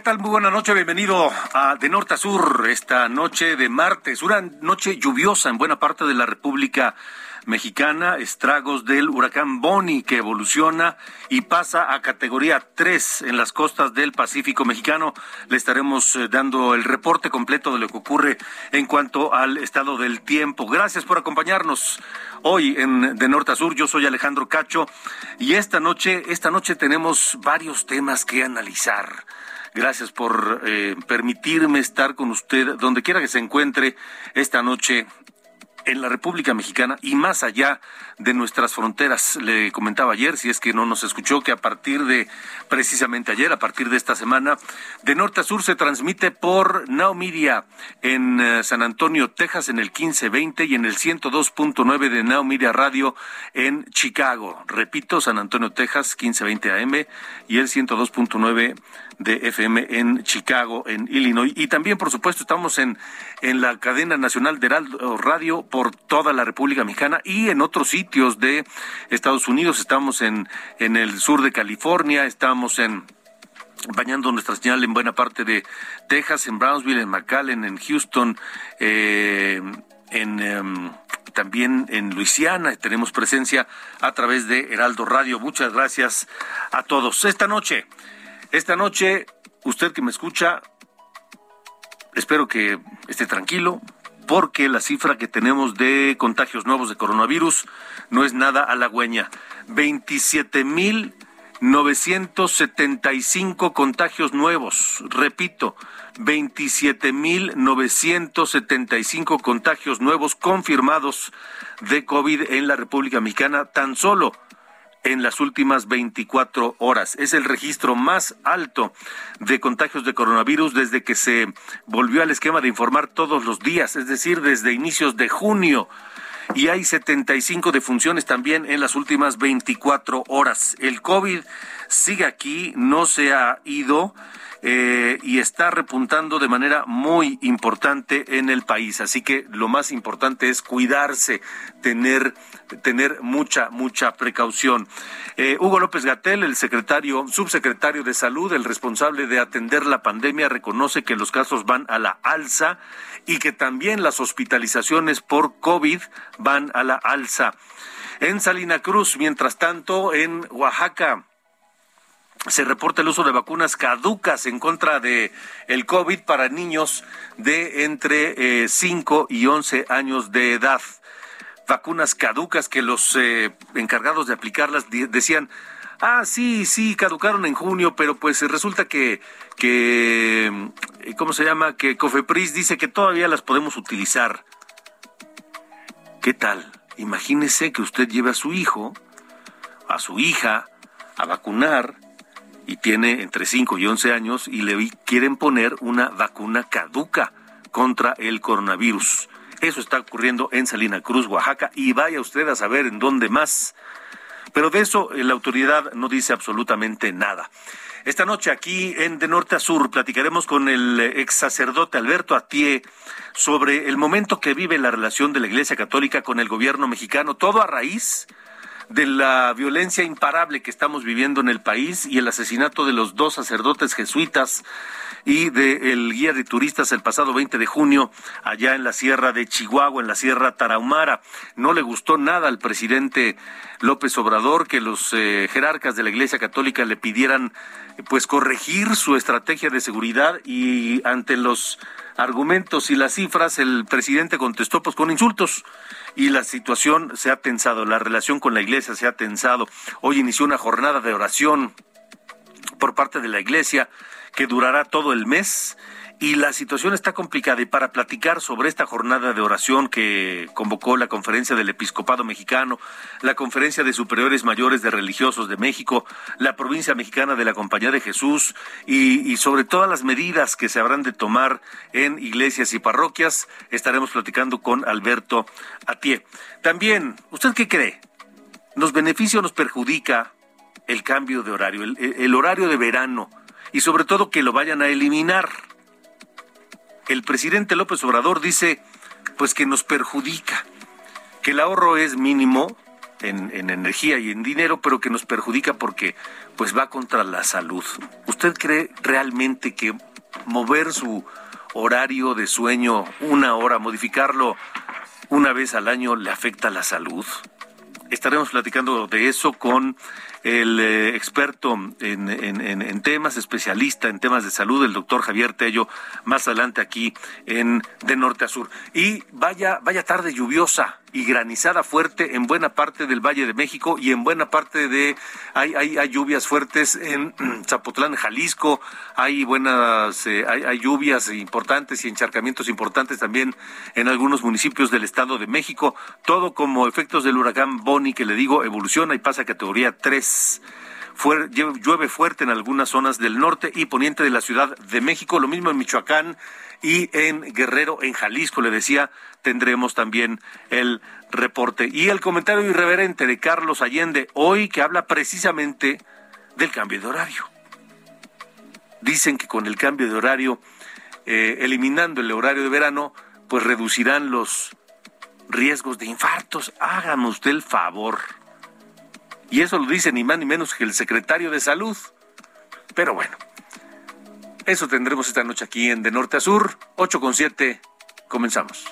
¿Qué tal? Muy buena noche, bienvenido a De Norte a Sur, esta noche de martes, una noche lluviosa en buena parte de la República Mexicana, estragos del huracán Boni que evoluciona y pasa a categoría 3 en las costas del Pacífico mexicano. Le estaremos eh, dando el reporte completo de lo que ocurre en cuanto al estado del tiempo. Gracias por acompañarnos hoy en De Norte a Sur. Yo soy Alejandro Cacho y esta noche, esta noche tenemos varios temas que analizar. Gracias por eh, permitirme estar con usted donde quiera que se encuentre esta noche en la República Mexicana y más allá de nuestras fronteras. Le comentaba ayer, si es que no nos escuchó, que a partir de precisamente ayer, a partir de esta semana, de norte a sur se transmite por Now Media en eh, San Antonio, Texas, en el 1520 y en el 102.9 de Now Radio en Chicago. Repito, San Antonio, Texas, 1520 AM y el 102.9 de FM en Chicago, en Illinois. Y también, por supuesto, estamos en, en la cadena nacional de Heraldo Radio por toda la República Mexicana y en otros sitios de Estados Unidos. Estamos en, en el sur de California, estamos en bañando nuestra señal en buena parte de Texas, en Brownsville, en McAllen, en Houston, eh, en em, también en Luisiana. Tenemos presencia a través de Heraldo Radio. Muchas gracias a todos. Esta noche esta noche, usted que me escucha, espero que esté tranquilo, porque la cifra que tenemos de contagios nuevos de coronavirus no es nada halagüeña. 27 mil 975 contagios nuevos. Repito, 27.975 contagios nuevos confirmados de COVID en la República Mexicana tan solo en las últimas 24 horas. Es el registro más alto de contagios de coronavirus desde que se volvió al esquema de informar todos los días, es decir, desde inicios de junio. Y hay 75 defunciones también en las últimas 24 horas. El COVID sigue aquí, no se ha ido. Eh, y está repuntando de manera muy importante en el país. Así que lo más importante es cuidarse, tener tener mucha, mucha precaución. Eh, Hugo López Gatel, el secretario, subsecretario de Salud, el responsable de atender la pandemia, reconoce que los casos van a la alza y que también las hospitalizaciones por COVID van a la alza. En Salina Cruz, mientras tanto, en Oaxaca, se reporta el uso de vacunas caducas en contra de el COVID para niños de entre 5 eh, y 11 años de edad vacunas caducas que los eh, encargados de aplicarlas decían, ah, sí, sí, caducaron en junio, pero pues resulta que, que, eh, ¿cómo se llama? Que Cofepris dice que todavía las podemos utilizar. ¿Qué tal? Imagínese que usted lleve a su hijo, a su hija, a vacunar y tiene entre 5 y 11 años y le quieren poner una vacuna caduca contra el coronavirus. Eso está ocurriendo en Salina Cruz, Oaxaca, y vaya usted a saber en dónde más. Pero de eso eh, la autoridad no dice absolutamente nada. Esta noche aquí en De Norte a Sur platicaremos con el eh, ex sacerdote Alberto Atié sobre el momento que vive la relación de la Iglesia Católica con el gobierno mexicano, todo a raíz la violencia imparable que estamos viviendo en el país y el asesinato de los dos sacerdotes jesuitas y del guía de turistas el pasado 20 de junio allá en la sierra de Chihuahua, en la sierra Tarahumara. No le gustó nada al presidente López Obrador que los eh, jerarcas de la Iglesia Católica le pidieran pues corregir su estrategia de seguridad y ante los argumentos y las cifras el presidente contestó pues con insultos y la situación se ha tensado, la relación con la iglesia se ha tensado. Hoy inició una jornada de oración por parte de la iglesia que durará todo el mes y la situación está complicada y para platicar sobre esta jornada de oración que convocó la Conferencia del Episcopado Mexicano, la Conferencia de Superiores Mayores de Religiosos de México, la Provincia Mexicana de la Compañía de Jesús y, sobre todas las medidas que se habrán de tomar en iglesias y parroquias, estaremos platicando con Alberto Atié. También, ¿usted qué cree? ¿Nos beneficia o nos perjudica el cambio de horario, el horario de verano? y sobre todo que lo vayan a eliminar. El presidente López Obrador dice pues que nos perjudica, que el ahorro es mínimo en, en, energía y en dinero, pero que nos perjudica porque pues va contra la salud. ¿Usted cree realmente que mover su horario de sueño una hora, modificarlo una vez al año le afecta a la salud? Estaremos platicando de eso con el eh, experto en, temas, especialista en temas de salud, el doctor Javier Tello, más adelante aquí en De Norte a Sur. Y vaya, vaya tarde lluviosa y granizada fuerte en buena parte del Valle de México y en buena parte de hay, hay, lluvias fuertes en Zapotlán, Jalisco, hay buenas eh, hay, hay, lluvias importantes y encharcamientos importantes también en algunos municipios del Estado de México, todo como efectos del huracán Bonnie que le digo evoluciona y pasa a categoría 3 llueve fuerte en algunas zonas del norte y poniente de la Ciudad de México, lo mismo en Michoacán y en Guerrero, en Jalisco, le decía, tendremos también el reporte. Y el comentario irreverente de Carlos Allende hoy que habla precisamente del cambio de horario. Dicen que con el cambio de horario, eh, eliminando el horario de verano, pues reducirán los riesgos de infartos. Hágame usted el favor. Y eso lo dice ni más ni menos que el secretario de Salud. Pero bueno, eso tendremos esta noche aquí en De Norte a Sur, 8 con 7. Comenzamos.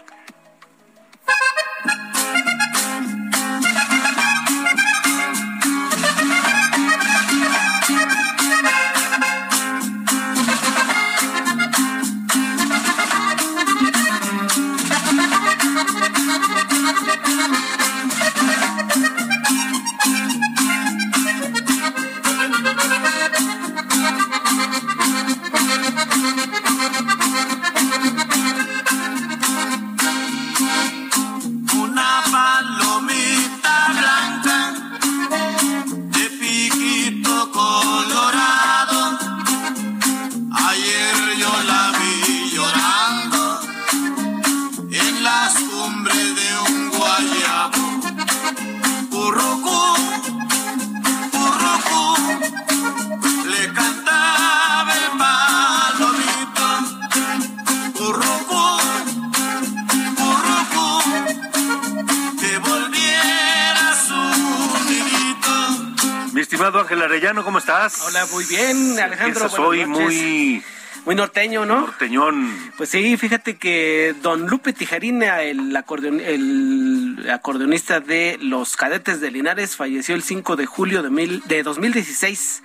Ángel Arellano, ¿cómo estás? Hola, muy bien, Alejandro. Soy muy... Muy norteño, ¿no? Norteñón. Pues sí, fíjate que don Lupe Tijarina, el, el acordeonista de los cadetes de Linares, falleció el 5 de julio de, mil, de 2016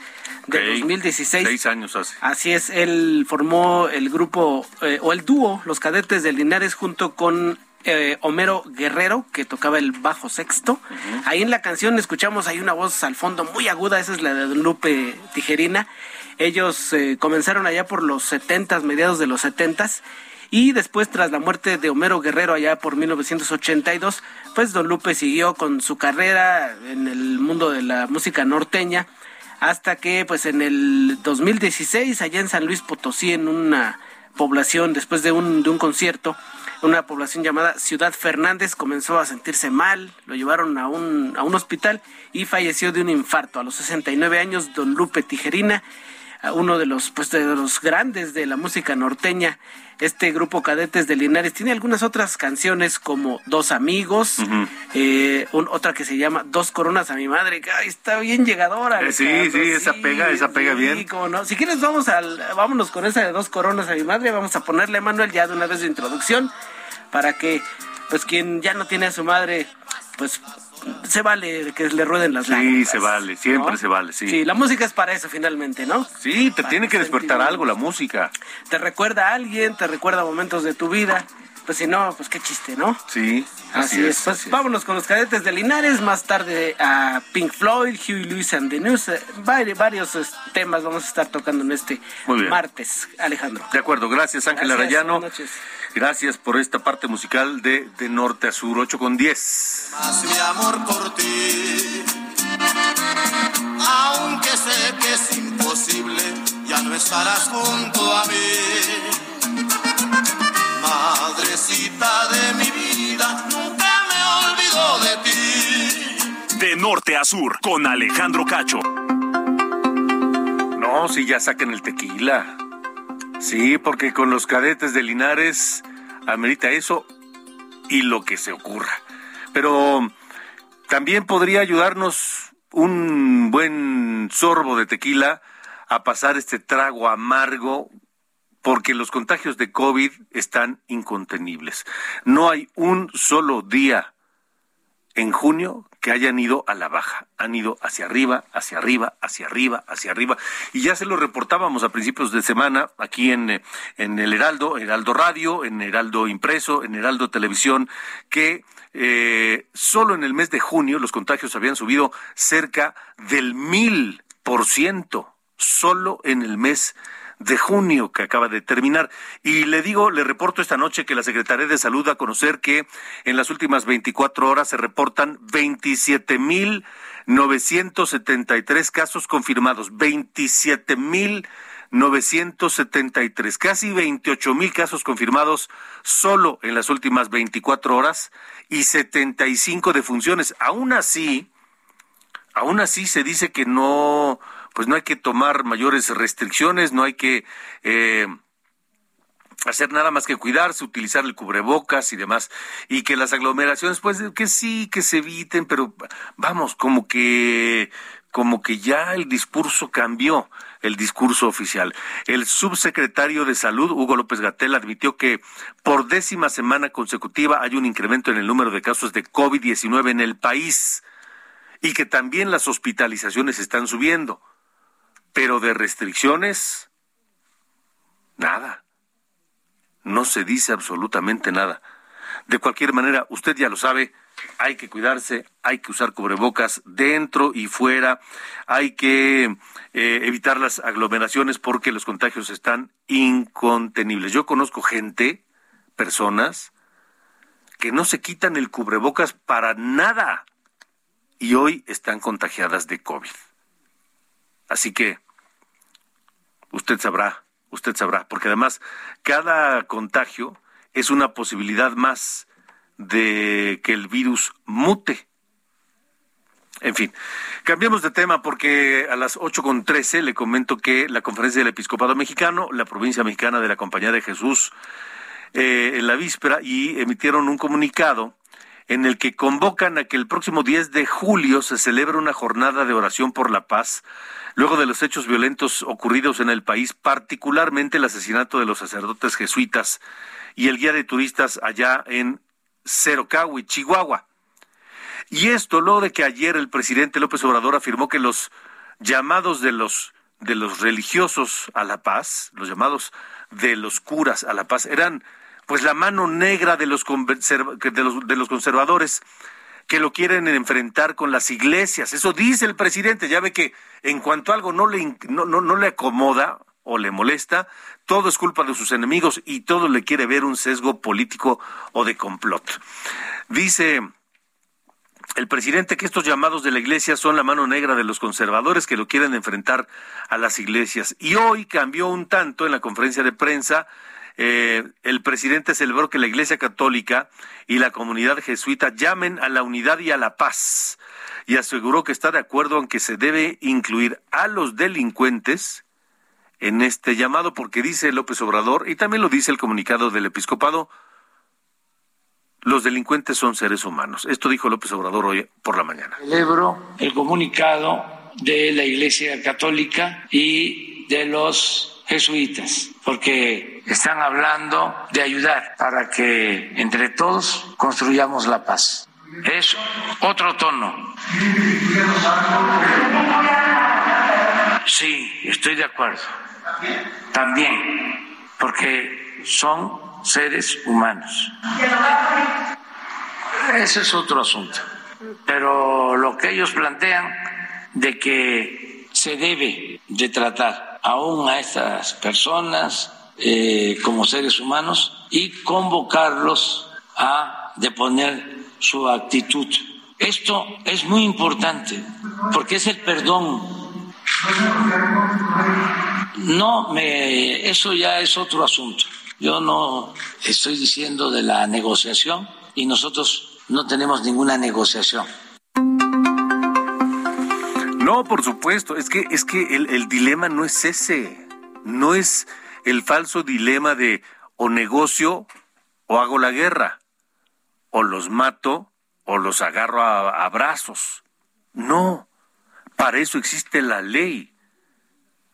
de 2016. Seis años hace. Así es, él formó el grupo eh, o el dúo Los Cadetes de Linares junto con eh, Homero Guerrero, que tocaba el bajo sexto. Ahí en la canción escuchamos, hay una voz al fondo muy aguda, esa es la de Lupe Tijerina. Ellos eh, comenzaron allá por los setentas, mediados de los setentas. Y después, tras la muerte de Homero Guerrero allá por 1982, pues Don Lupe siguió con su carrera en el mundo de la música norteña, hasta que pues en el 2016, allá en San Luis Potosí, en una población, después de un, de un concierto, una población llamada Ciudad Fernández comenzó a sentirse mal, lo llevaron a un, a un hospital y falleció de un infarto. A los 69 años, don Lupe Tijerina uno de los, pues, de los grandes de la música norteña. Este grupo Cadetes de Linares tiene algunas otras canciones como Dos Amigos, eh, otra que se llama Dos Coronas a mi madre, que está bien llegadora. Eh, sí, sí, esa pega, esa pega bien. no. Si quieres, vamos al, vámonos con esa de Dos Coronas a mi madre, vamos a ponerle, Manuel, ya de una vez de introducción, para que, pues, quien ya no tiene a su madre, pues se vale que le rueden las lágrimas. Sí, se vale, siempre se vale, sí. Sí, la música es para eso finalmente, ¿no? Sí, te tiene que despertar algo la música. Te recuerda a alguien, te recuerda momentos de tu vida. Pues si no, pues qué chiste, ¿no? Sí, así, es. Pues vámonos con los cadetes de Linares, más tarde a Pink Floyd, Huey Lewis and the News, eh, varios eh, temas vamos a estar tocando en este martes, Alejandro. De acuerdo, gracias Ángel Arayano. Gracias por esta parte musical de, de norte a sur, 8 con 10. Más mi amor por ti, aunque sé que es imposible, ya no estarás junto a mí. Madrecita de mi vida, nunca me olvido de ti. De norte a sur, con Alejandro Cacho. No, si ya saquen el tequila. Sí, porque con los cadetes de Linares amerita eso y lo que se ocurra. Pero también podría ayudarnos un buen sorbo de tequila a pasar este trago amargo porque los contagios de COVID están incontenibles. No hay un solo día en junio que hayan ido a la baja, han ido hacia arriba, hacia arriba, hacia arriba, hacia arriba. Y ya se lo reportábamos a principios de semana aquí en, eh, en el Heraldo, Heraldo Radio, en Heraldo Impreso, en Heraldo Televisión, que eh, solo en el mes de junio los contagios habían subido cerca del mil por ciento, solo en el mes de junio que acaba de terminar. Y le digo, le reporto esta noche que la Secretaría de Salud a conocer que en las últimas 24 horas se reportan 27 mil 973 casos confirmados, 27 mil 973, casi 28 mil casos confirmados solo en las últimas 24 horas y 75 defunciones. Aún así, aún así se dice que no, pues no hay que tomar mayores restricciones, no hay que eh, hacer nada más que cuidarse, utilizar el cubrebocas y demás, y que las aglomeraciones, pues que sí, que se eviten, pero vamos, como que, como que ya el discurso cambió el discurso oficial. El subsecretario de Salud, Hugo López Gatel, admitió que por décima semana consecutiva hay un incremento en el número de casos de COVID-19 en el país y que también las hospitalizaciones están subiendo. Pero de restricciones, nada. No se dice absolutamente nada. De cualquier manera, usted ya lo sabe, hay que cuidarse, hay que usar cubrebocas dentro y fuera, hay que eh, evitar las aglomeraciones porque los contagios están incontenibles. Yo conozco gente, personas, que no se quitan el cubrebocas para nada y hoy están contagiadas de COVID. Así que usted sabrá, usted sabrá, porque además cada contagio es una posibilidad más de que el virus mute. En fin, cambiemos de tema porque a las ocho con trece le comento que la conferencia del episcopado mexicano, la provincia mexicana de la Compañía de Jesús, eh, en la víspera y emitieron un comunicado en el que convocan a que el próximo 10 de julio se celebre una jornada de oración por la paz luego de los hechos violentos ocurridos en el país, particularmente el asesinato de los sacerdotes jesuitas y el guía de turistas allá en Cerocahui, Chihuahua. Y esto luego de que ayer el presidente López Obrador afirmó que los llamados de los de los religiosos a la paz, los llamados de los curas a la paz, eran pues la mano negra de los, de los, de los conservadores que lo quieren enfrentar con las iglesias. Eso dice el presidente. Ya ve que en cuanto algo no le, no, no, le acomoda o le molesta, todo es culpa de sus enemigos y todo le quiere ver un sesgo político o de complot. Dice el presidente que estos llamados de la iglesia son la mano negra de los conservadores que lo quieren enfrentar a las iglesias. Y hoy cambió un tanto en la conferencia de prensa eh, el presidente celebró que la Iglesia Católica y la comunidad jesuita llamen a la unidad y a la paz y aseguró que está de acuerdo en que se debe incluir a los delincuentes en este llamado, porque dice López Obrador, y también lo dice el comunicado del episcopado, los delincuentes son seres humanos. Esto dijo López Obrador hoy por la mañana. Celebro el comunicado de la Iglesia Católica y de los jesuitas, porque están hablando de ayudar para que entre todos construyamos la paz. Es otro tono. Sí, estoy de acuerdo. También, porque son seres humanos. Ese es otro asunto. Pero lo que ellos plantean de que se debe de tratar aún a estas personas eh, como seres humanos y convocarlos a deponer su actitud. Esto es muy importante porque es el perdón. No, me, eso ya es otro asunto. Yo no estoy diciendo de la negociación y nosotros no tenemos ninguna negociación. No, por supuesto, es que es que el, dilema no es ese, no es el falso dilema de o negocio o hago la guerra, o los mato o los agarro a, a brazos. No, para eso existe la ley,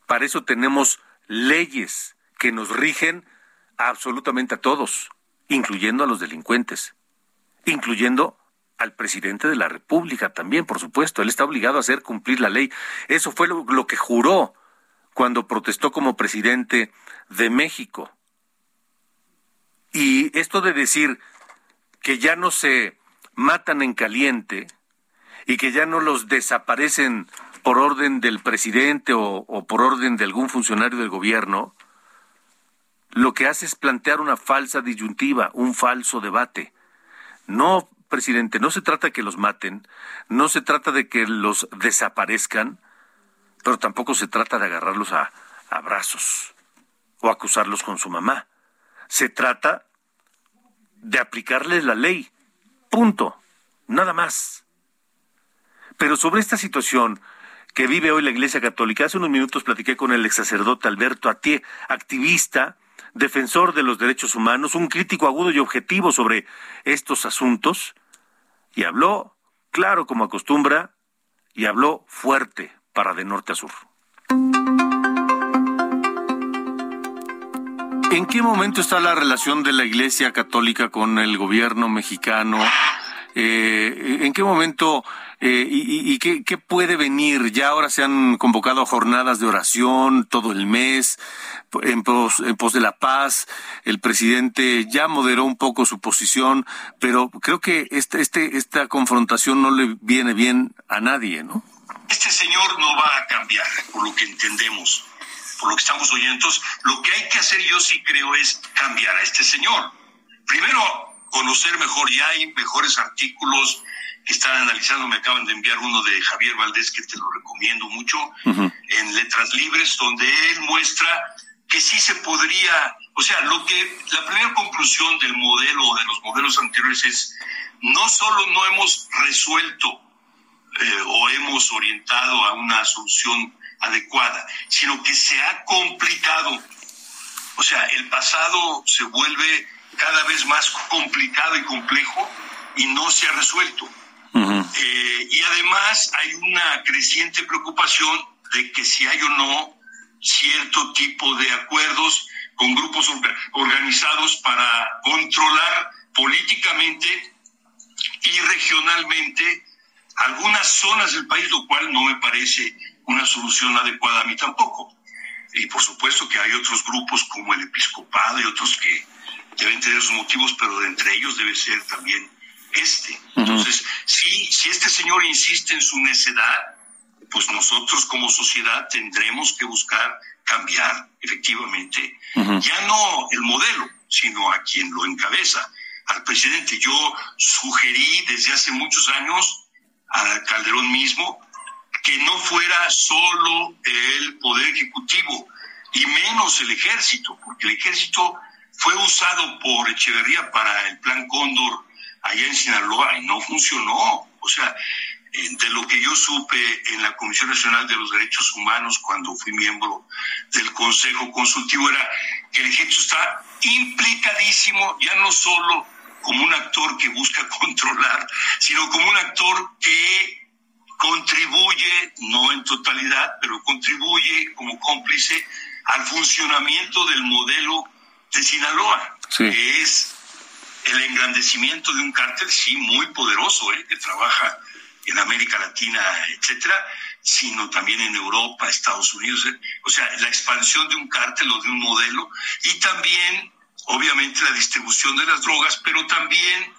para eso tenemos leyes que nos rigen absolutamente a todos, incluyendo a los delincuentes, incluyendo al presidente de la República también, por supuesto. Él está obligado a hacer cumplir la ley. Eso fue lo, que juró cuando protestó como presidente de México. Y esto de decir que ya no se matan en caliente y que ya no los desaparecen por orden del presidente o, o por orden de algún funcionario del gobierno, lo que hace es plantear una falsa disyuntiva, un falso debate. No, presidente, no se trata de que los maten, no se trata de que los desaparezcan, pero tampoco se trata de agarrarlos a, a brazos o acusarlos con su mamá. Se trata de aplicarles la ley. Punto. Nada más. Pero sobre esta situación que vive hoy la Iglesia Católica, hace unos minutos platiqué con el ex sacerdote Alberto Atié, activista, defensor de los derechos humanos, un crítico agudo y objetivo sobre estos asuntos, y habló claro como acostumbra, y habló fuerte para de norte a sur. ¿En qué momento está la relación de la Iglesia Católica con el gobierno mexicano? Eh, ¿En qué momento eh, y, y qué, qué, puede venir? Ya ahora se han convocado jornadas de oración todo el mes en pos, en pos de la paz. El presidente ya moderó un poco su posición, pero creo que este, este, esta confrontación no le viene bien a nadie, ¿no? Este señor no va a cambiar, por lo que entendemos por lo que estamos oyendo. Entonces, lo que hay que hacer yo sí creo es cambiar a este señor. Primero, conocer mejor, ya hay mejores artículos que están analizando, me acaban de enviar uno de Javier Valdés que te lo recomiendo mucho, uh -huh. en Letras Libres, donde él muestra que sí se podría, o sea, lo que la primera conclusión del modelo de los modelos anteriores es no solo no hemos resuelto eh, o hemos orientado a una solución adecuada, sino que se ha complicado. O sea, el pasado se vuelve cada vez más complicado y complejo y no se ha resuelto. Uh -huh. eh, y además hay una creciente preocupación de que si hay o no cierto tipo de acuerdos con grupos organizados para controlar políticamente y regionalmente algunas zonas del país, lo cual no me parece una solución adecuada a mí tampoco. Y por supuesto que hay otros grupos como el episcopado y otros que deben tener sus motivos, pero de entre ellos debe ser también este. Uh -huh. Entonces, si, si este señor insiste en su necedad, pues nosotros como sociedad tendremos que buscar cambiar efectivamente uh -huh. ya no el modelo, sino a quien lo encabeza, al presidente. Yo sugerí desde hace muchos años a Calderón mismo que no fuera solo el poder ejecutivo y menos el ejército, porque el ejército fue usado por Echeverría para el plan Cóndor allá en Sinaloa y no funcionó. O sea, de lo que yo supe en la Comisión Nacional de los Derechos Humanos cuando fui miembro del Consejo Consultivo era que el ejército está implicadísimo ya no solo como un actor que busca controlar, sino como un actor que contribuye, no en totalidad, pero contribuye como cómplice al funcionamiento del modelo de Sinaloa, que es el engrandecimiento de un cártel, sí, muy poderoso, ¿eh? que trabaja en América Latina, etcétera, sino también en Europa, Estados Unidos. ¿eh? O sea, la expansión de un cártel o de un modelo y también, obviamente, la distribución de las drogas, pero también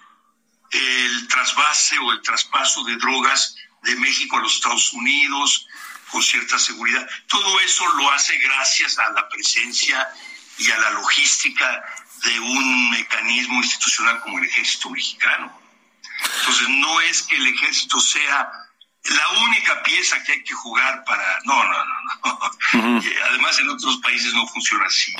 el trasvase o el traspaso de drogas de México a los Estados Unidos con cierta seguridad. Todo eso lo hace gracias a la presencia y a la logística de un mecanismo institucional como el ejército mexicano. Entonces no es que el ejército sea la única pieza que hay que jugar para... No, no, no, no. Además en otros países no funciona así.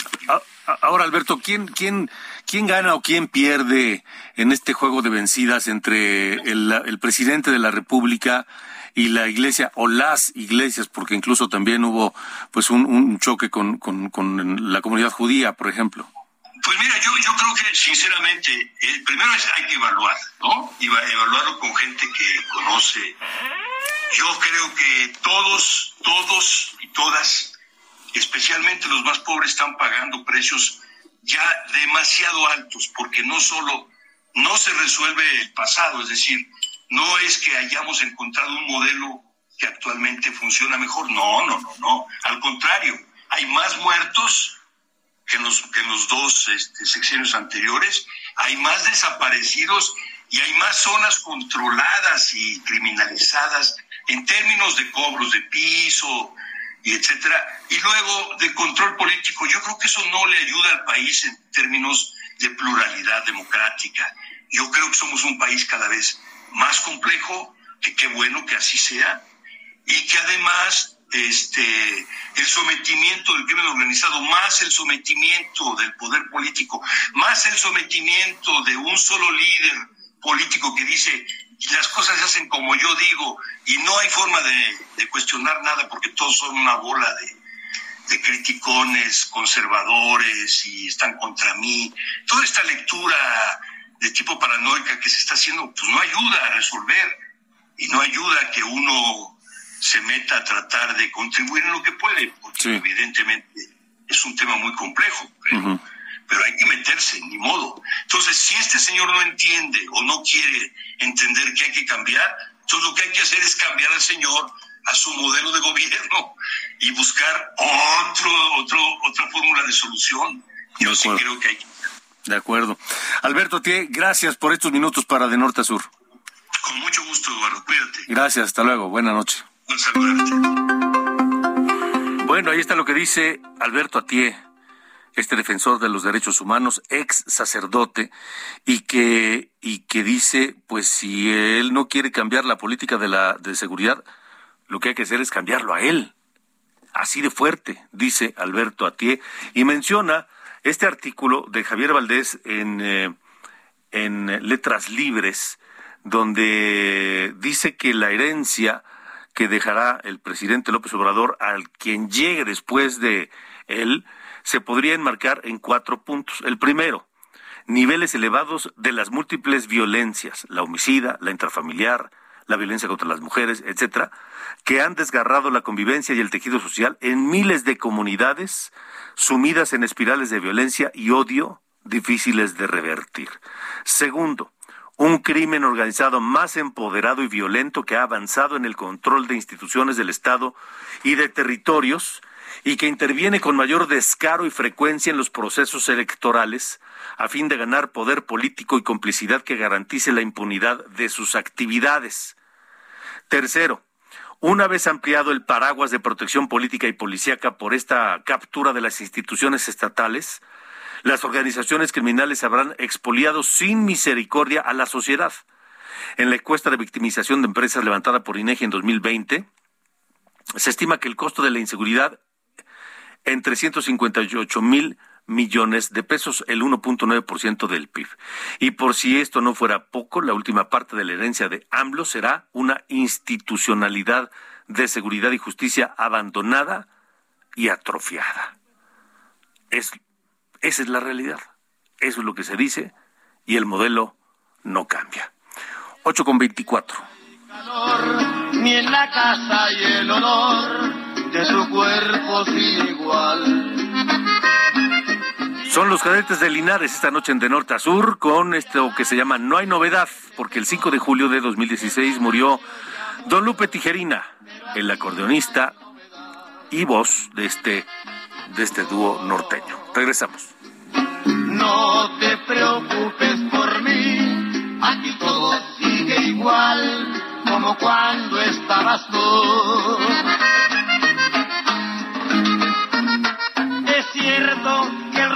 Ahora, Alberto, ¿quién, quién, quién gana o quién pierde en este juego de vencidas entre el, el presidente de la República y la iglesia o las iglesias, porque incluso también hubo pues un, un choque con, con, con la comunidad judía, por ejemplo? Pues mira, yo, yo creo que sinceramente, el primero es hay que evaluar, ¿no? Y evaluarlo con gente que conoce. Yo creo que todos, todos y todas, especialmente los más pobres, están pagando precios ya demasiado altos, porque no solo no se resuelve el pasado, es decir, no es que hayamos encontrado un modelo que actualmente funciona mejor, no, no, no, no, al contrario, hay más muertos que en los, que los dos este, sexenios anteriores, hay más desaparecidos y hay más zonas controladas y criminalizadas en términos de cobros de piso y etcétera, y luego de control político. Yo creo que eso no le ayuda al país en términos de pluralidad democrática. Yo creo que somos un país cada vez más complejo, que qué bueno que así sea, y que además este, el sometimiento del crimen organizado, más el sometimiento del poder político, más el sometimiento de un solo líder político que dice las cosas se hacen como yo digo y no hay forma de, cuestionar nada porque todos son una bola de, de criticones conservadores y están contra mí. Toda esta lectura de tipo paranoica que se está haciendo, pues no ayuda a resolver y no ayuda a que uno se meta a tratar de contribuir en lo que puede, porque evidentemente es un tema muy complejo, pero, hay que meterse, ni modo. Entonces, si este señor no entiende o no quiere entender que hay que cambiar, entonces lo que hay que hacer es cambiar al señor a su modelo de gobierno y buscar otro, otro, otra fórmula de solución. Yo sí creo que hay que... De acuerdo. Alberto Tie, gracias por estos minutos para De Norte a Sur. Con mucho gusto, Eduardo. Cuídate. Gracias, hasta luego. Buenas noches. Bueno, ahí está lo que dice Alberto Atié, este defensor de los derechos humanos, ex sacerdote, y que, y que dice, pues si él no quiere cambiar la política de la de seguridad, lo que hay que hacer es cambiarlo a él. Así de fuerte, dice Alberto Atié, y menciona este artículo de Javier Valdés en, eh, en Letras Libres, donde dice que la herencia que dejará el presidente López Obrador al quien llegue después de él se podría enmarcar en cuatro puntos. El primero, niveles elevados de las múltiples violencias, la homicida, la intrafamiliar, la violencia contra las mujeres, etcétera, que han desgarrado la convivencia y el tejido social en miles de comunidades sumidas en espirales de violencia y odio difíciles de revertir. Segundo, un crimen organizado más empoderado y violento que ha avanzado en el control de instituciones del Estado y de territorios y que interviene con mayor descaro y frecuencia en los procesos electorales a fin de ganar poder político y complicidad que garantice la impunidad de sus actividades. Tercero, una vez ampliado el paraguas de protección política y policíaca por esta captura de las instituciones estatales, las organizaciones criminales habrán expoliado sin misericordia a la sociedad. En la encuesta de victimización de empresas levantada por INEGI en 2020, se estima que el costo de la inseguridad en 358 mil millones de pesos, el 1.9% del PIB. Y por si esto no fuera poco, la última parte de la herencia de AMLO será una institucionalidad de seguridad y justicia abandonada y atrofiada. Es, esa es la realidad. Eso es lo que se dice y el modelo no cambia. 8 con 24. Ni en la casa el de su cuerpo igual. Son los cadetes de Linares esta noche en De Norte a Sur con esto que se llama No hay novedad, porque el 5 de julio de 2016 murió Don Lupe Tijerina, el acordeonista y voz de este, de este dúo norteño. Regresamos. No te preocupes por mí, aquí todo sigue igual como cuando estabas tú.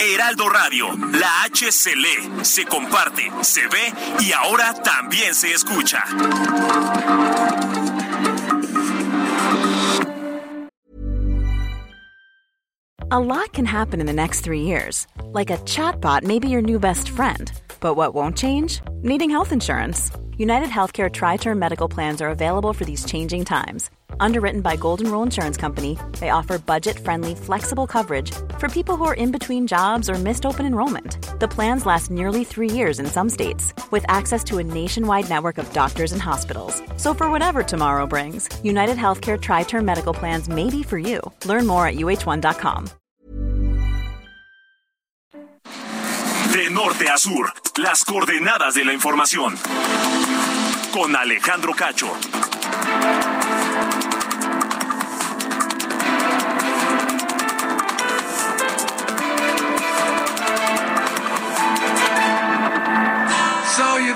Heraldo Radio, la H se lee, se comparte, se ve y ahora también se escucha. A lot can happen in the next three years. Like a chatbot may be your new best friend. But what won't change? Needing health insurance. United Healthcare Tri Term Medical Plans are available for these changing times. Underwritten by Golden Rule Insurance Company, they offer budget friendly, flexible coverage for people who are in between jobs or missed open enrollment. The plans last nearly three years in some states, with access to a nationwide network of doctors and hospitals. So, for whatever tomorrow brings, United Healthcare Tri Term Medical Plans may be for you. Learn more at uh1.com. De norte a sur, las coordenadas de la información. Con Alejandro Cacho.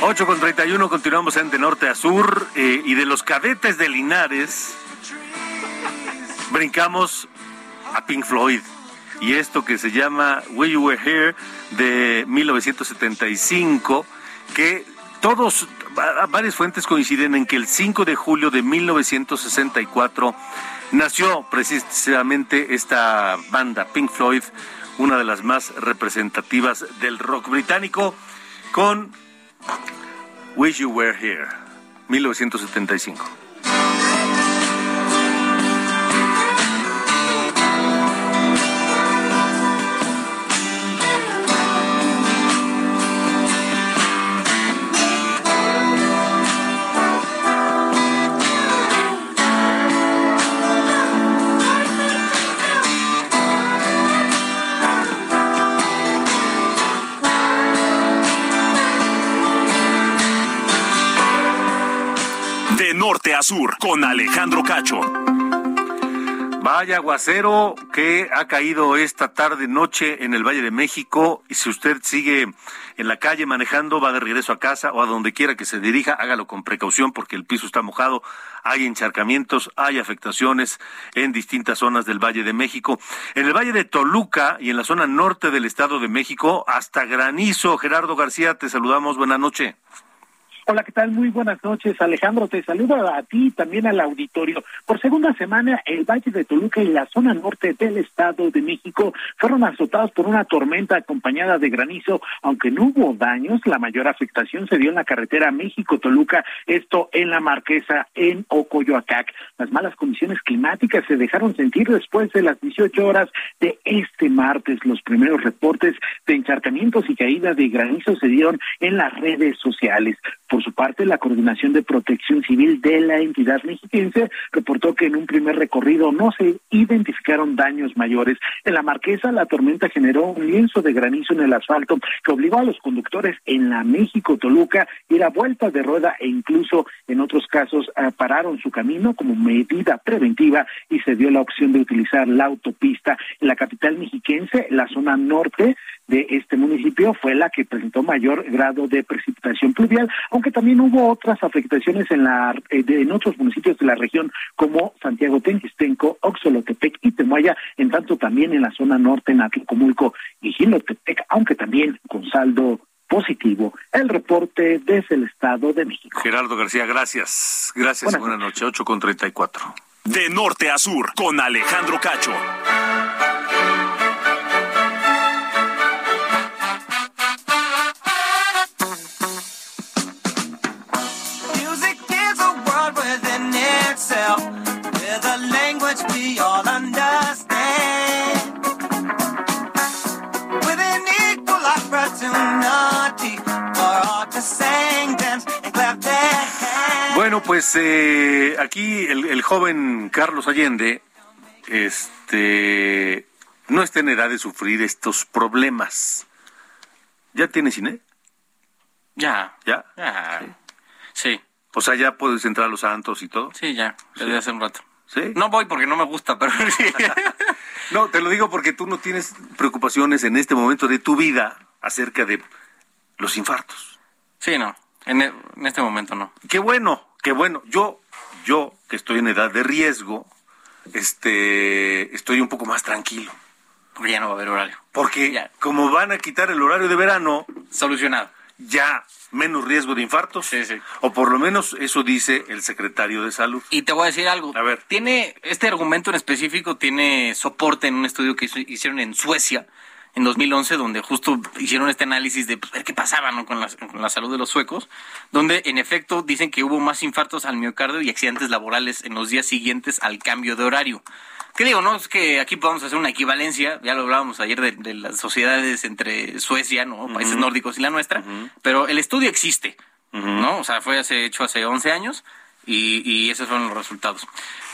8 con 31, continuamos en de norte a sur eh, y de los cadetes de Linares brincamos a Pink Floyd y esto que se llama We Were Here de 1975 que todos va- varias fuentes coinciden en que el 5 de julio de 1964 nació precisamente esta banda Pink Floyd, una de las más representativas del rock británico con Wish You Were Here, 1975. Sur, con Alejandro Cacho. Vaya aguacero que ha caído esta tarde noche en el Valle de México y si usted sigue en la calle manejando, va de regreso a casa o a donde quiera que se dirija, hágalo con precaución porque el piso está mojado, hay encharcamientos, hay afectaciones en distintas zonas del Valle de México. En el Valle de Toluca y en la zona norte del Estado de México, hasta granizo. Gerardo García, te saludamos, buena noche. Hola, ¿qué tal? Muy buenas noches, Alejandro. Te saludo a ti y también al auditorio. Por segunda semana, el Valle de Toluca y la zona norte del Estado de México fueron azotados por una tormenta acompañada de granizo, aunque no hubo daños. La mayor afectación se dio en la carretera México-Toluca, esto en la Marquesa, en Ocoyoacac. Las malas condiciones climáticas se dejaron sentir después de las 18 horas de este martes. Los primeros reportes de encharcamientos y caída de granizo se dieron en las redes sociales. Su parte, la Coordinación de Protección Civil de la entidad mexiquense reportó que en un primer recorrido no se identificaron daños mayores. En la Marquesa, la tormenta generó un lienzo de granizo en el asfalto que obligó a los conductores en la México-Toluca ir a vuelta de rueda e incluso en otros casos pararon su camino como medida preventiva y se dio la opción de utilizar la autopista. En la capital mexiquense, la zona norte, de este municipio fue la que presentó mayor grado de precipitación pluvial, aunque también hubo otras afectaciones en la eh, en otros municipios de la región como Santiago Tenquistenco, Oxolotepec y Temuaya, en tanto también en la zona norte en Atlacomulco y Gilotepec, aunque también con saldo positivo. El reporte desde el Estado de México. Gerardo García, gracias. Gracias, buenas, noches. 8 con 34. De norte a sur, con Alejandro Cacho. Bueno, pues eh, aquí el, joven Carlos Allende este, no está en edad de sufrir estos problemas. ¿Ya tiene cine? Ya. ¿Ya? Sí. O sea, ya puedes entrar a los santos y todo. Sí, ya, desde hace un rato. ¿Sí? No voy porque no me gusta, pero sí. no, te lo digo porque tú no tienes preocupaciones en este momento de tu vida acerca de los infartos. Sí, no. En, e, este momento no. Qué bueno, qué bueno. Yo, yo que estoy en edad de riesgo, este, estoy un poco más tranquilo. Porque ya no va a haber horario. Porque como van a quitar el horario de verano, solucionado. Ya menos riesgo de infartos. Sí, sí. O por lo menos eso dice el secretario de salud. Y te voy a decir algo. A ver. Tiene, este argumento en específico tiene soporte en un estudio que hicieron en Suecia en 2011, donde justo hicieron este análisis de pues, ver qué pasaba con, la, con, la, salud de los suecos, donde en efecto dicen que hubo más infartos al miocardio y accidentes laborales en los días siguientes al cambio de horario. ¿Qué digo? No es que aquí podamos hacer una equivalencia, ya lo hablábamos ayer de, las sociedades entre Suecia, ¿no? países nórdicos y la nuestra, pero el estudio existe, ¿no? O sea, fue hace, hecho hace 11 años y, y esos fueron los resultados.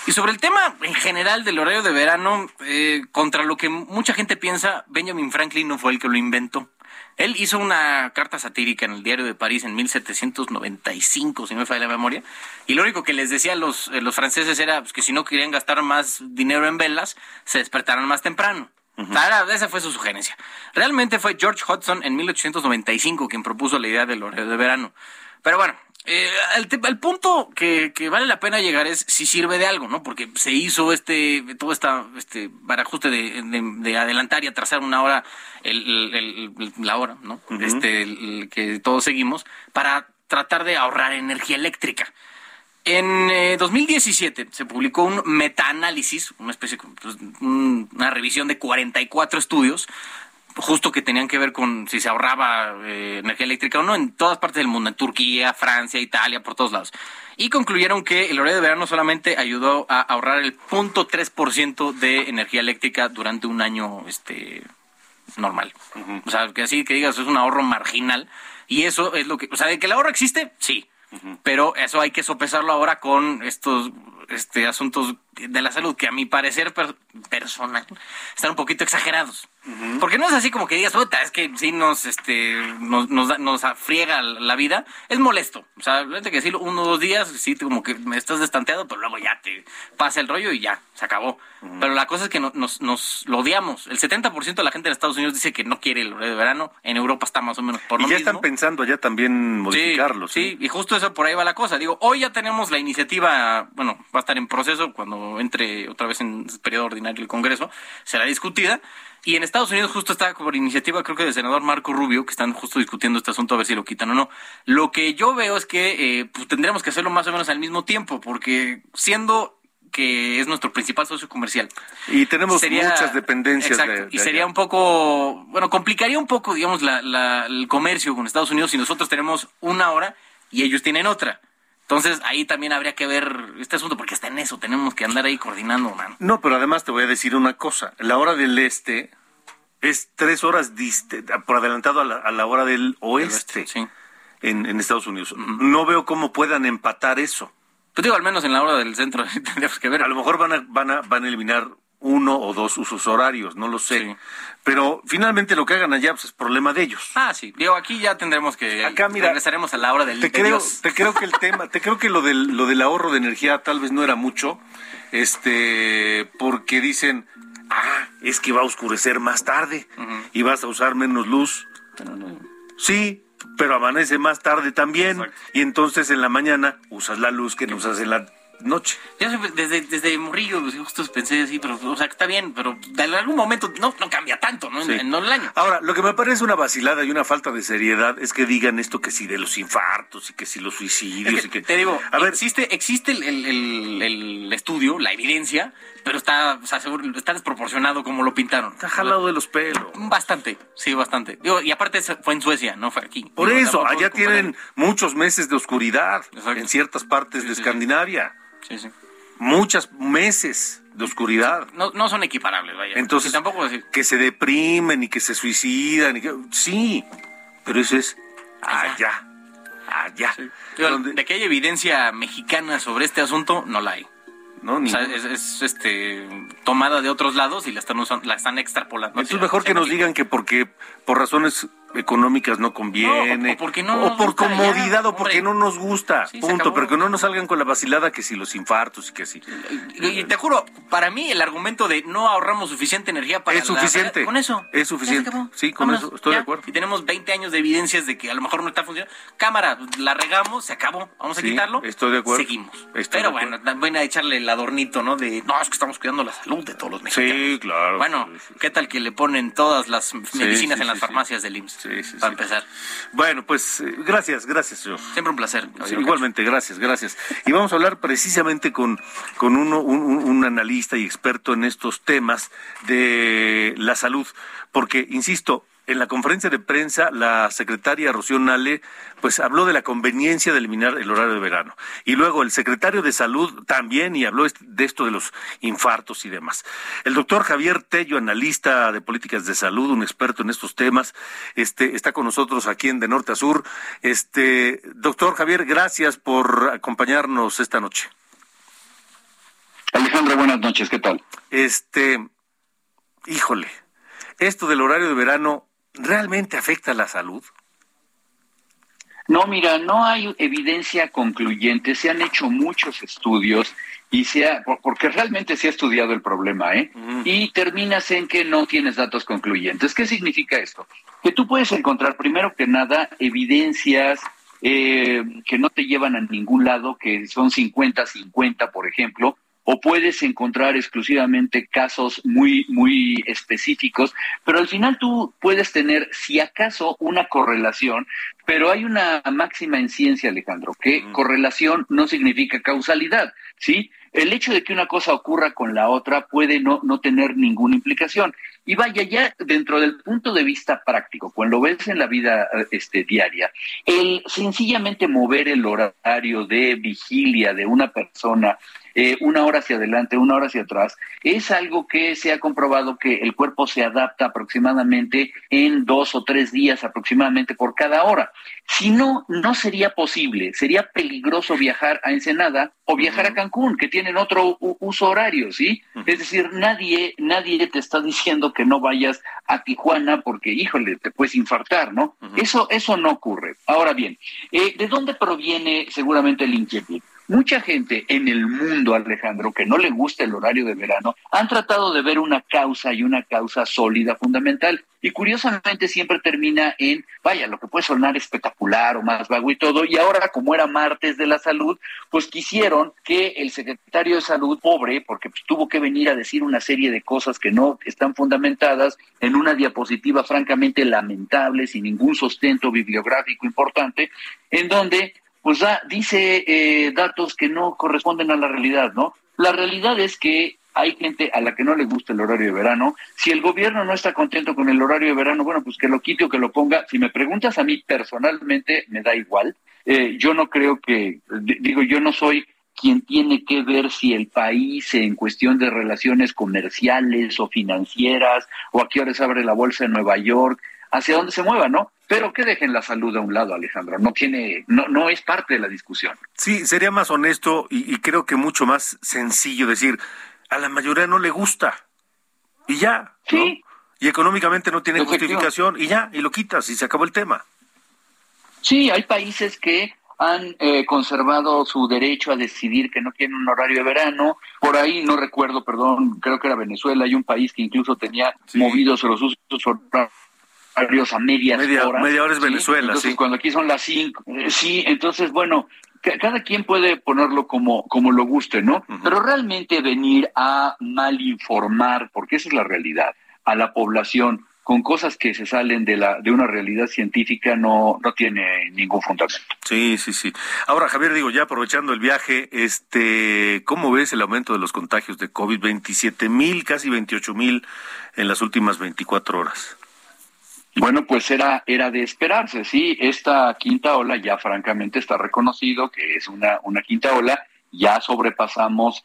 Y sobre el tema en general del horario de verano, eh, contra lo que mucha gente piensa, Benjamin Franklin no fue el que lo inventó. Él hizo una carta satírica en el diario de París en 1795, si no me falla la memoria, y lo único que les decía a los, eh, los franceses era pues, que si no querían gastar más dinero en velas, se despertaran más temprano. esa fue su sugerencia. Realmente fue George Hudson en 1895 quien propuso la idea del horario de verano. Pero bueno, eh, el, el, punto que, que, vale la pena llegar es si sirve de algo, ¿no? Porque se hizo este todo esta este barajuste de, de, adelantar y atrasar una hora el, la hora, ¿no? Este que todos seguimos para tratar de ahorrar energía eléctrica. En 2017 eh, se publicó un metaanálisis, una especie pues, una revisión de 44 estudios justo que tenían que ver con si se ahorraba eh, energía eléctrica o no en todas partes del mundo, en Turquía, Francia, Italia, por todos lados. Y concluyeron que el horario de verano solamente ayudó a ahorrar el 0.3% de energía eléctrica durante un año este normal. O sea, que así que digas, es un ahorro marginal. Y eso es lo que, o sea, de que el ahorro existe, sí. Pero eso hay que sopesarlo ahora con estos este, asuntos de la salud que a mi parecer personal están un poquito exagerados. Porque no es así como que digas, puta, es que sí nos, este, nos, nos, nos afriega la vida. Es molesto. O sea, que decirlo uno o dos días, sí, como que me estás destanteado, pero luego ya te pasa el rollo y ya, se acabó. Pero la cosa es que nos, nos lo odiamos. El 70% de la gente en Estados Unidos dice que no quiere el horario de verano. En Europa está más o menos por lo y ya están pensando ya también modificarlo. Sí, sí, y justo eso por ahí va la cosa. Digo, hoy ya tenemos la iniciativa, bueno, va a estar en proceso cuando cuando entre otra vez en periodo ordinario el Congreso, será discutida. Y en Estados Unidos justo está por iniciativa, creo que del senador Marco Rubio, que están justo discutiendo este asunto a ver si lo quitan o no. Lo que yo veo es que eh, pues, tendríamos que hacerlo más o menos al mismo tiempo, porque siendo que es nuestro principal socio comercial. Y tenemos muchas dependencias. Exacto, y sería un poco, bueno, complicaría un poco, digamos, la, el comercio con Estados Unidos si nosotros tenemos una hora y ellos tienen otra. Entonces ahí también habría que ver este asunto porque está en eso, tenemos que andar ahí coordinando, man. No, pero además te voy a decir una cosa, la hora del este es tres horas por adelantado a la, hora del oeste, en, en, Estados Unidos. No veo cómo puedan empatar eso. Pues digo, al menos en la hora del centro tendríamos que ver. A lo mejor van a, van a, van a eliminar uno o dos usos horarios, no lo sé. Pero finalmente lo que hagan allá pues, es problema de ellos. Ah, sí. Digo, aquí ya tendremos que acá mira, regresaremos a la hora del te creo, te creo que el tema, te creo que lo del lo del ahorro de energía tal vez no era mucho, este, porque dicen, "Ah, es que va a oscurecer más tarde y vas a usar menos luz." Sí, pero amanece más tarde también y entonces en la mañana usas la luz que no usas en la noche. Yo desde, desde Morrillo pues, justo pensé así, pero, o sea, está bien, pero en algún momento no, no cambia tanto, ¿no? En, el año. Ahora, lo que me parece una vacilada y una falta de seriedad es que digan esto que sí de los infartos y que sí los suicidios. y que, te digo, a ver, existe, existe el, el, el, estudio, la evidencia, pero está, o sea, seguro, está desproporcionado como lo pintaron. Está jalado de los pelos. Bastante, sí, bastante. Digo, y aparte fue en Suecia, no fue aquí. Por eso, allá tienen muchos meses de oscuridad en ciertas partes de Escandinavia. Sí, sí. Muchos meses de oscuridad. No, no son equiparables, vaya. Entonces, tampoco que se deprimen y que se suicidan. Y que, sí, pero eso es allá. Allá. De que hay evidencia mexicana sobre este asunto, no la hay. ¿no? O sea, es, este tomada de otros lados y la están la están extrapolando. Es mejor que nos digan que porque por razones económicas no conviene. o, porque no o por comodidad o porque no nos gusta. punto. Pero que no nos salgan con la vacilada que si los infartos y que si. Y, te juro, para mí el argumento de no ahorramos suficiente energía para. Es suficiente. con eso. Es suficiente. Sí, con eso estoy de acuerdo. Y tenemos 20 años de evidencias de que a lo mejor no está funcionando. Cámara, la regamos, se acabó. Vamos a quitarlo. Estoy de acuerdo. Seguimos. Pero bueno, bueno, a echarle el adornito, ¿no? De no, es que estamos cuidando la salud de todos los mexicanos. Sí, claro. Bueno, ¿qué tal que le ponen todas las medicinas en las farmacias del IMSS? Sí, sí, para empezar. Bueno, pues eh, gracias, gracias, señor. Siempre un placer. igualmente, gracias, gracias. Y vamos a hablar precisamente con, con uno, un, analista y experto en estos temas de la salud, porque, insisto, en la conferencia de prensa, la secretaria Rocío Nale, pues habló de la conveniencia de eliminar el horario de verano. Y luego el secretario de Salud también, y habló de esto de los infartos y demás. El doctor Javier Tello, analista de políticas de salud, un experto en estos temas, este, está con nosotros aquí en De Norte a Sur. Este, doctor Javier, gracias por acompañarnos esta noche. Alejandro, buenas noches, ¿qué tal? Este, híjole, esto del horario de verano realmente afecta la salud? No, mira, no hay evidencia concluyente. Se han hecho muchos estudios y se ha, porque realmente se ha estudiado el problema, ¿eh? Y terminas en que no tienes datos concluyentes. ¿Qué significa esto? Que tú puedes encontrar, primero que nada, evidencias eh, que no te llevan a ningún lado, que son 50-50, por ejemplo, o puedes encontrar exclusivamente casos muy, muy específicos, pero al final tú puedes tener, si acaso, una correlación, pero hay una máxima en ciencia, Alejandro, que correlación no significa causalidad, ¿sí? El hecho de que una cosa ocurra con la otra puede no, no tener ninguna implicación. Y vaya, ya dentro del punto de vista práctico, cuando lo ves en la vida este, diaria, el sencillamente mover el horario de vigilia de una persona eh, una hora hacia adelante, una hora hacia atrás, es algo que se ha comprobado que el cuerpo se adapta aproximadamente en dos o tres días aproximadamente por cada hora. Si no, no sería posible, sería peligroso viajar a Ensenada o viajar a Cancún, que tienen otro uso horario, ¿sí? Es decir, nadie, nadie te está diciendo que no vayas a Tijuana porque, híjole, te puedes infartar, ¿no? Eso, eso no ocurre. Ahora bien, eh, ¿de dónde proviene seguramente el inquietud? Mucha gente en el mundo, Alejandro, que no le gusta el horario de verano, han tratado de ver una causa y una causa sólida, fundamental. Y curiosamente siempre termina en, vaya, lo que puede sonar espectacular o más vago y todo. Y ahora, como era martes de la salud, pues quisieron que el secretario de salud, pobre, porque pues, tuvo que venir a decir una serie de cosas que no están fundamentadas en una diapositiva francamente lamentable, sin ningún sustento bibliográfico importante, en donde pues dice eh, datos que no corresponden a la realidad, ¿no? La realidad es que hay gente a la que no le gusta el horario de verano. Si el gobierno no está contento con el horario de verano, bueno, pues que lo quite o que lo ponga. Si me preguntas a mí personalmente, me da igual. Eh, yo no creo que, digo, yo no soy quien tiene que ver si el país en cuestión de relaciones comerciales o financieras o a qué horas abre la bolsa en Nueva York, hacia dónde se mueva, ¿no? Pero que dejen la salud a un lado, Alejandro. No tiene, no, no es parte de la discusión. Sí, sería más honesto y, creo que mucho más sencillo decir, a la mayoría no le gusta y ya. Sí. Y económicamente no tiene justificación y ya, y lo quitas y se acabó el tema. Sí, hay países que han eh, conservado su derecho a decidir que no quieren un horario de verano. Por ahí, no recuerdo, perdón, creo que era Venezuela, hay un país que incluso tenía movidos los usos a medias media, horas. Media hora es Venezuela, entonces, Cuando aquí son las cinco. Eh, sí, entonces, bueno, cada quien puede ponerlo como, como lo guste, ¿no? Pero realmente venir a malinformar, porque esa es la realidad, a la población con cosas que se salen de la de una realidad científica no no tiene ningún fundamento. Sí, sí, sí. Ahora, Javier, digo, ya aprovechando el viaje, este, ¿cómo ves el aumento de los contagios de COVID? 27 mil, casi 28 mil en las últimas 24 horas. Bueno, pues era, era de esperarse, sí. Esta quinta ola ya francamente está reconocido que es una, una quinta ola. Ya sobrepasamos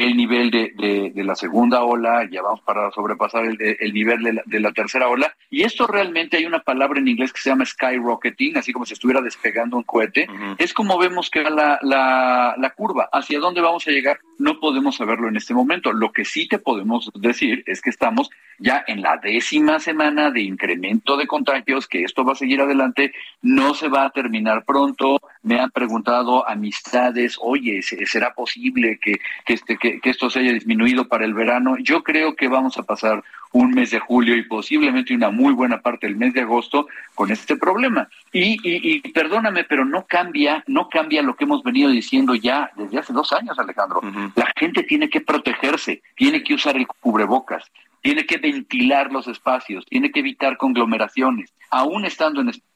el, el nivel de, de, la segunda ola, ya vamos para sobrepasar el, el nivel de la, de la, tercera ola. Y esto realmente hay una palabra en inglés que se llama skyrocketing, así como si estuviera despegando un cohete. Es como vemos que la, la, la curva. ¿Hacia dónde vamos a llegar? No podemos saberlo en este momento. Lo que sí te podemos decir es que estamos ya en la décima semana de incremento de contagios, que esto va a seguir adelante, no se va a terminar pronto. Me han preguntado amistades, oye, ¿será posible que, que, este, que, esto se haya disminuido para el verano? Yo creo que vamos a pasar un mes de julio y posiblemente una muy buena parte del mes de agosto con este problema. Y, y, perdóname, pero no cambia, no cambia lo que hemos venido diciendo ya desde hace dos años, Alejandro. La gente tiene que protegerse, tiene que usar el cubrebocas, tiene que ventilar los espacios, tiene que evitar conglomeraciones, aún estando en espacios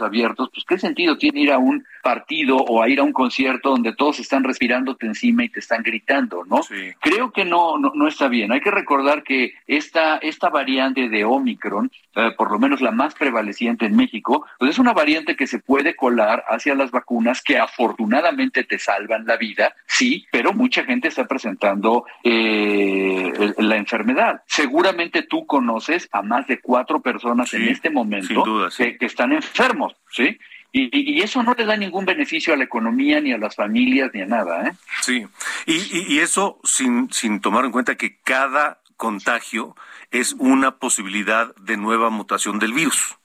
abiertos, pues qué sentido tiene ir a un partido o a ir a un concierto donde todos están respirándote encima y te están gritando, ¿no? Creo que no, no, está bien. Hay que recordar que esta, esta variante de Omicron, eh, por lo menos la más prevaleciente en México, pues es una variante que se puede colar hacia las vacunas que afortunadamente te salvan la vida, sí, pero mucha gente está presentando eh, la enfermedad. Seguramente tú conoces a más de cuatro personas en este momento que, que están enfermos, ¿sí? Y, eso no le da ningún beneficio a la economía, ni a las familias, ni a nada. ¿eh? Sí, y, eso sin, sin tomar en cuenta que cada contagio es una posibilidad de nueva mutación del virus.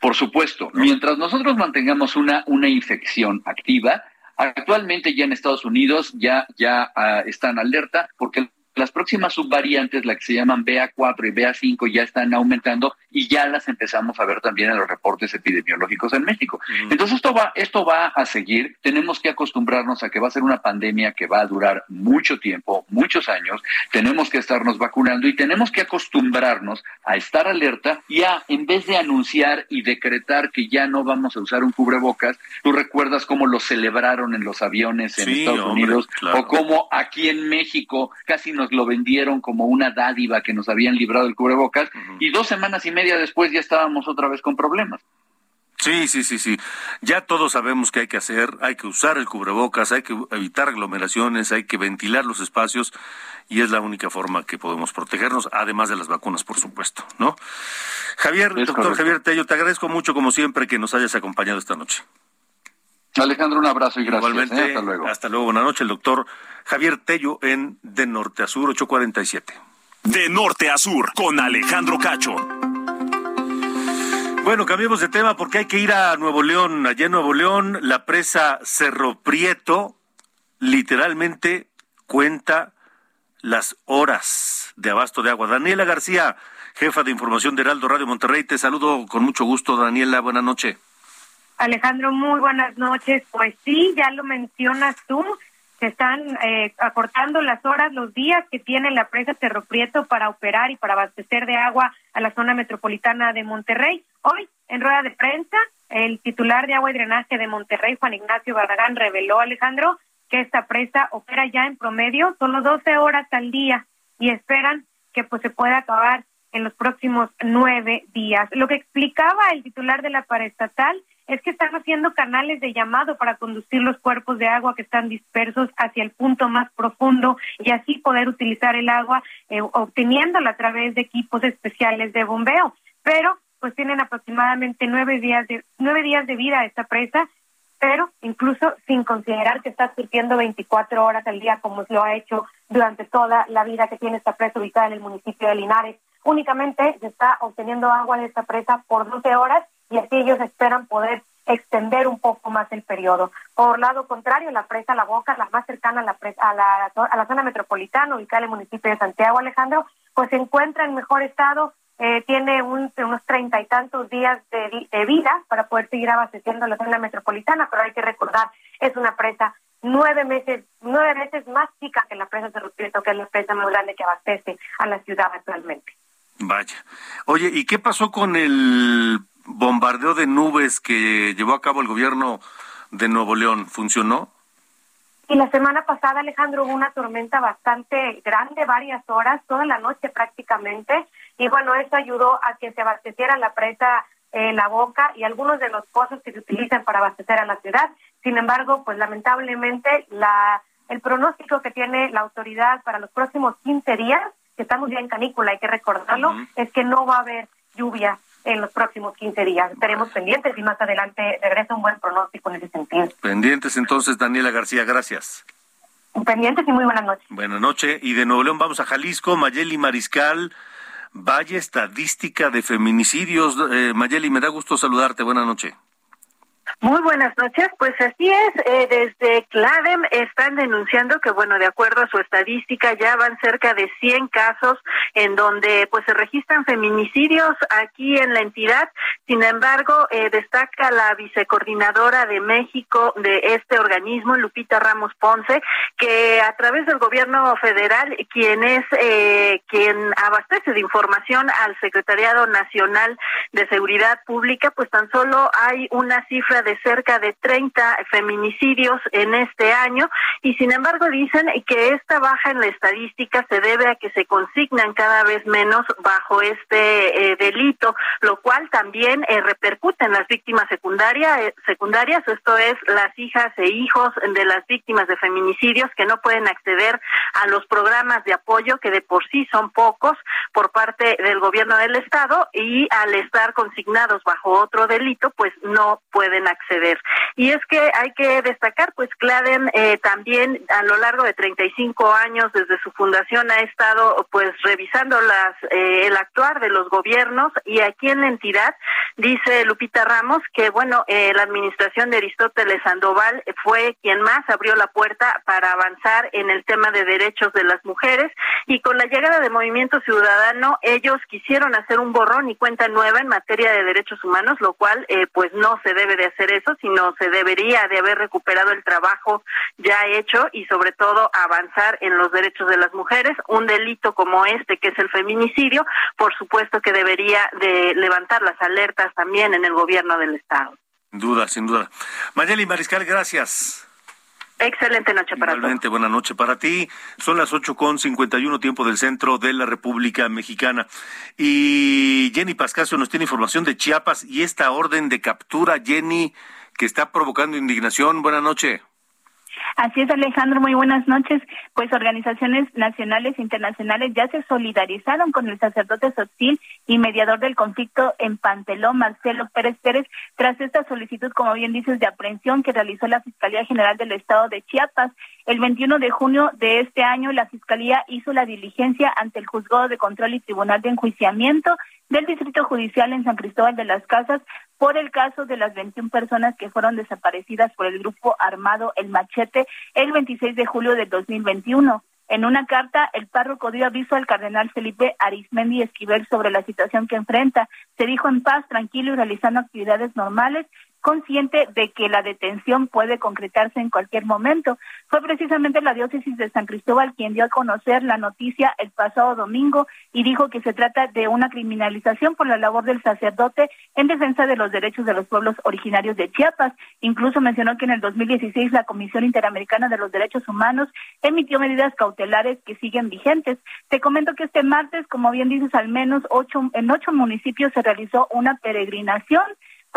Por supuesto, mientras nosotros mantengamos una, una infección activa, actualmente ya en Estados Unidos ya, ya uh, están alerta porque las próximas subvariantes, las que se llaman BA4 y BA5, ya están aumentando y ya las empezamos a ver también en los reportes epidemiológicos en México. Entonces esto va, esto va a seguir. Tenemos que acostumbrarnos a que va a ser una pandemia que va a durar mucho tiempo, muchos años. Tenemos que estarnos vacunando y tenemos que acostumbrarnos a estar alerta y a, en vez de anunciar y decretar que ya no vamos a usar un cubrebocas, tú recuerdas cómo lo celebraron en los aviones en Estados Unidos o cómo aquí en México casi nos lo vendieron como una dádiva que nos habían librado el cubrebocas y dos semanas y media después ya estábamos otra vez con problemas. Sí, sí, sí, sí. Ya todos sabemos qué hay que hacer. Hay que usar el cubrebocas, hay que evitar aglomeraciones, hay que ventilar los espacios y es la única forma que podemos protegernos, además de las vacunas, por supuesto, ¿no? Javier, doctor Javier Tello, te agradezco mucho, como siempre, que nos hayas acompañado esta noche. Alejandro, un abrazo y gracias. Igualmente, ¿eh? hasta luego. Hasta luego, buenas noches, el doctor Javier Tello en De Norte a Sur 847. De Norte a Sur, con Alejandro Cacho. Bueno, cambiemos de tema porque hay que ir a Nuevo León. Allá en Nuevo León, la presa Cerro Prieto literalmente cuenta las horas de abasto de agua. Daniela García, jefa de información de Heraldo Radio Monterrey, te saludo con mucho gusto, Daniela. Buenas noches. Alejandro, muy buenas noches. Pues sí, ya lo mencionas tú, se están eh, acortando las horas, los días que tiene la presa Cerro Prieto para operar y para abastecer de agua a la zona metropolitana de Monterrey. Hoy, en rueda de prensa, el titular de agua y drenaje de Monterrey, Juan Ignacio Barragán, reveló, Alejandro, que esta presa opera ya en promedio solo 12 horas al día y esperan que pues se pueda acabar en los próximos nueve días. Lo que explicaba el titular de la paraestatal es que están haciendo canales de llamado para conducir los cuerpos de agua que están dispersos hacia el punto más profundo y así poder utilizar el agua eh, obteniéndola a través de equipos especiales de bombeo. Pero pues tienen aproximadamente nueve días de nueve días de vida esta presa, pero incluso sin considerar que está surtiendo 24 horas al día como lo ha hecho durante toda la vida que tiene esta presa ubicada en el municipio de Linares. Únicamente se está obteniendo agua de esta presa por 12 horas y así ellos esperan poder extender un poco más el periodo. Por lado contrario, la presa La Boca, la más cercana a la, a la, a la zona metropolitana, ubicada en el municipio de Santiago Alejandro, pues se encuentra en mejor estado, eh, tiene un, unos treinta y tantos días de, vida para poder seguir abasteciendo la zona metropolitana, pero hay que recordar, es una presa nueve meses, nueve veces más chica que la presa de Ruprieto, que es la presa más grande que abastece a la ciudad actualmente. Vaya. Oye, ¿y qué pasó con el bombardeo de nubes que llevó a cabo el gobierno de Nuevo León funcionó? Y la semana pasada, Alejandro, hubo una tormenta bastante grande, varias horas, toda la noche prácticamente, y bueno, eso ayudó a que se abasteciera la presa eh, La Boca y algunos de los pozos que se utilizan para abastecer a la ciudad. Sin embargo, pues lamentablemente la el pronóstico que tiene la autoridad para los próximos 15 días, que estamos ya en canícula, hay que recordarlo, es que no va a haber lluvia en los próximos 15 días. Estaremos pendientes y más adelante regresa un buen pronóstico en ese sentido. Pendientes entonces, Daniela García, gracias. Pendientes y muy buenas noches. Buenas noches. Y de Nuevo León vamos a Jalisco, Mayeli Mariscal. Vaya estadística de feminicidios. Eh, Mayeli, me da gusto saludarte. Buenas noches. Muy buenas noches. Pues así es, eh, desde CLADEM están denunciando que, bueno, de acuerdo a su estadística, ya van cerca de 100 casos en donde pues se registran feminicidios aquí en la entidad. Sin embargo, eh, destaca la vicecoordinadora de México de este organismo, Lupita Ramos Ponce, que a través del gobierno federal, quien es eh, quien abastece de información al Secretariado Nacional de Seguridad Pública, pues tan solo hay una cifra de cerca de 30 feminicidios en este año y sin embargo dicen que esta baja en la estadística se debe a que se consignan cada vez menos bajo este eh, delito, lo cual también eh, repercute en las víctimas secundarias, eh, secundarias, esto es las hijas e hijos de las víctimas de feminicidios que no pueden acceder a los programas de apoyo que de por sí son pocos por parte del gobierno del estado y al estar consignados bajo otro delito pues no pueden acceder. Y es que hay que destacar, pues Claden eh, también a lo largo de 35 años desde su fundación ha estado pues revisando las eh, el actuar de los gobiernos y aquí en la entidad dice Lupita Ramos que bueno eh, la administración de Aristóteles Sandoval fue quien más abrió la puerta para avanzar en el tema de derechos de las mujeres y con la llegada de Movimiento Ciudadano ellos quisieron hacer un borrón y cuenta nueva en materia de derechos humanos lo cual pues no se debe de hacer eso, sino se debería de haber recuperado el trabajo ya hecho y sobre todo avanzar en los derechos de las mujeres. Un delito como este, que es el feminicidio, por supuesto que debería de levantar las alertas también en el gobierno del Estado. Sin duda, sin duda. Mayeli Mariscal, gracias. Excelente noche para Igualmente, buena noche para ti. Son las ocho con cincuenta y uno tiempo del centro de la República Mexicana. Y Jenny Pascasio nos tiene información de Chiapas y esta orden de captura, Jenny, que está provocando indignación. Buenas noches. Así es, Alejandro, muy buenas noches. Pues organizaciones nacionales e internacionales ya se solidarizaron con el sacerdote Sotil y mediador del conflicto en Panteló, Marcelo Pérez Pérez, tras esta solicitud, como bien dices, de aprehensión que realizó la Fiscalía General del Estado de Chiapas. El 21 de junio de este año, la Fiscalía hizo la diligencia ante el Juzgado de Control y Tribunal de Enjuiciamiento del Distrito Judicial en San Cristóbal de las Casas por el caso de las 21 personas que fueron desaparecidas por el grupo armado El Machete el 26 de julio de 2021. En una carta, el párroco dio aviso al cardenal Felipe Arismendi Esquivel sobre la situación que enfrenta. Se dijo en paz, tranquilo y realizando actividades normales consciente de que la detención puede concretarse en cualquier momento. Fue precisamente la diócesis de San Cristóbal quien dio a conocer la noticia el pasado domingo y dijo que se trata de una criminalización por la labor del sacerdote en defensa de los derechos de los pueblos originarios de Chiapas. Incluso mencionó que en el 2016 la Comisión Interamericana de los Derechos Humanos emitió medidas cautelares que siguen vigentes. Te comento que este martes, como bien dices, al menos ocho, en ocho municipios se realizó una peregrinación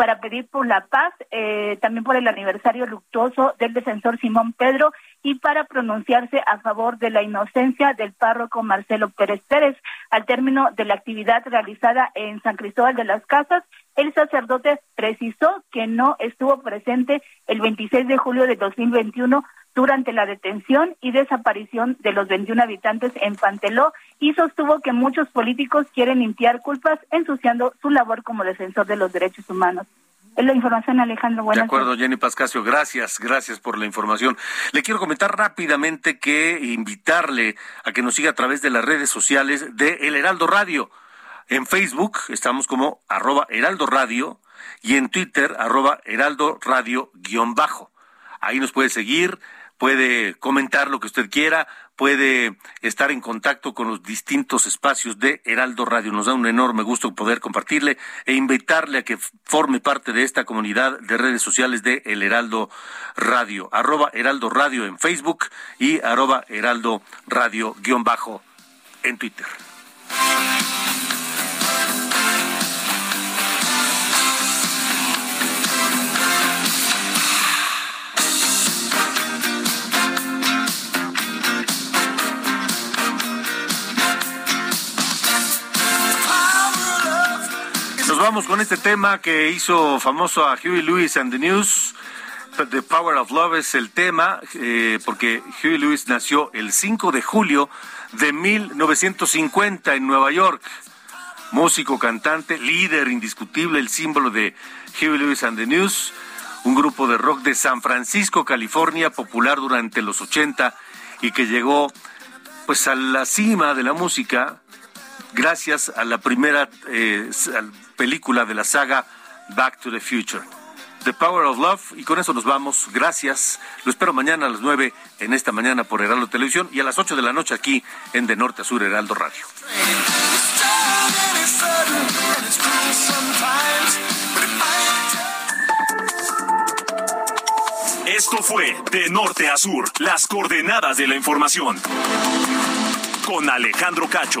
para pedir por la paz, eh, también por el aniversario luctuoso del defensor Simón Pedro y para pronunciarse a favor de la inocencia del párroco Marcelo Pérez Pérez. Al término de la actividad realizada en San Cristóbal de las Casas, el sacerdote precisó que no estuvo presente el 26 de julio de 2021 durante la detención y desaparición de los 21 habitantes en Panteló y sostuvo que muchos políticos quieren limpiar culpas ensuciando su labor como defensor de los derechos humanos. Es la información, Alejandro. Buenas de acuerdo, Jenny Pascasio. Gracias, gracias por la información. Le quiero comentar rápidamente que invitarle a que nos siga a través de las redes sociales de El Heraldo Radio. En Facebook estamos como arroba Heraldo Radio y en Twitter arroba Heraldo Radio guion bajo. Ahí nos puede seguir, puede comentar lo que usted quiera, puede estar en contacto con los distintos espacios de Heraldo Radio. Nos da un enorme gusto poder compartirle e invitarle a que forme parte de esta comunidad de redes sociales de El Heraldo Radio. Arroba Heraldo Radio en Facebook y arroba Heraldo Radio guion bajo en Twitter. Vamos con este tema que hizo famoso a Huey Lewis and the News. The Power of Love es el tema, eh, porque Huey Lewis nació el 5 de julio de 1950 en Nueva York. Músico, cantante, líder indiscutible, el símbolo de Huey Lewis and the News, un grupo de rock de San Francisco, California, popular durante los 80 y que llegó pues a la cima de la música gracias a la primera eh, película de la saga Back to the Future. The Power of Love. Y con eso nos vamos. Gracias. Lo espero mañana a las 9 en esta mañana por Heraldo Televisión y a las 8 de la noche aquí en De Norte a Sur Heraldo Radio. Esto fue De Norte a Sur, las coordenadas de la información. Con Alejandro Cacho.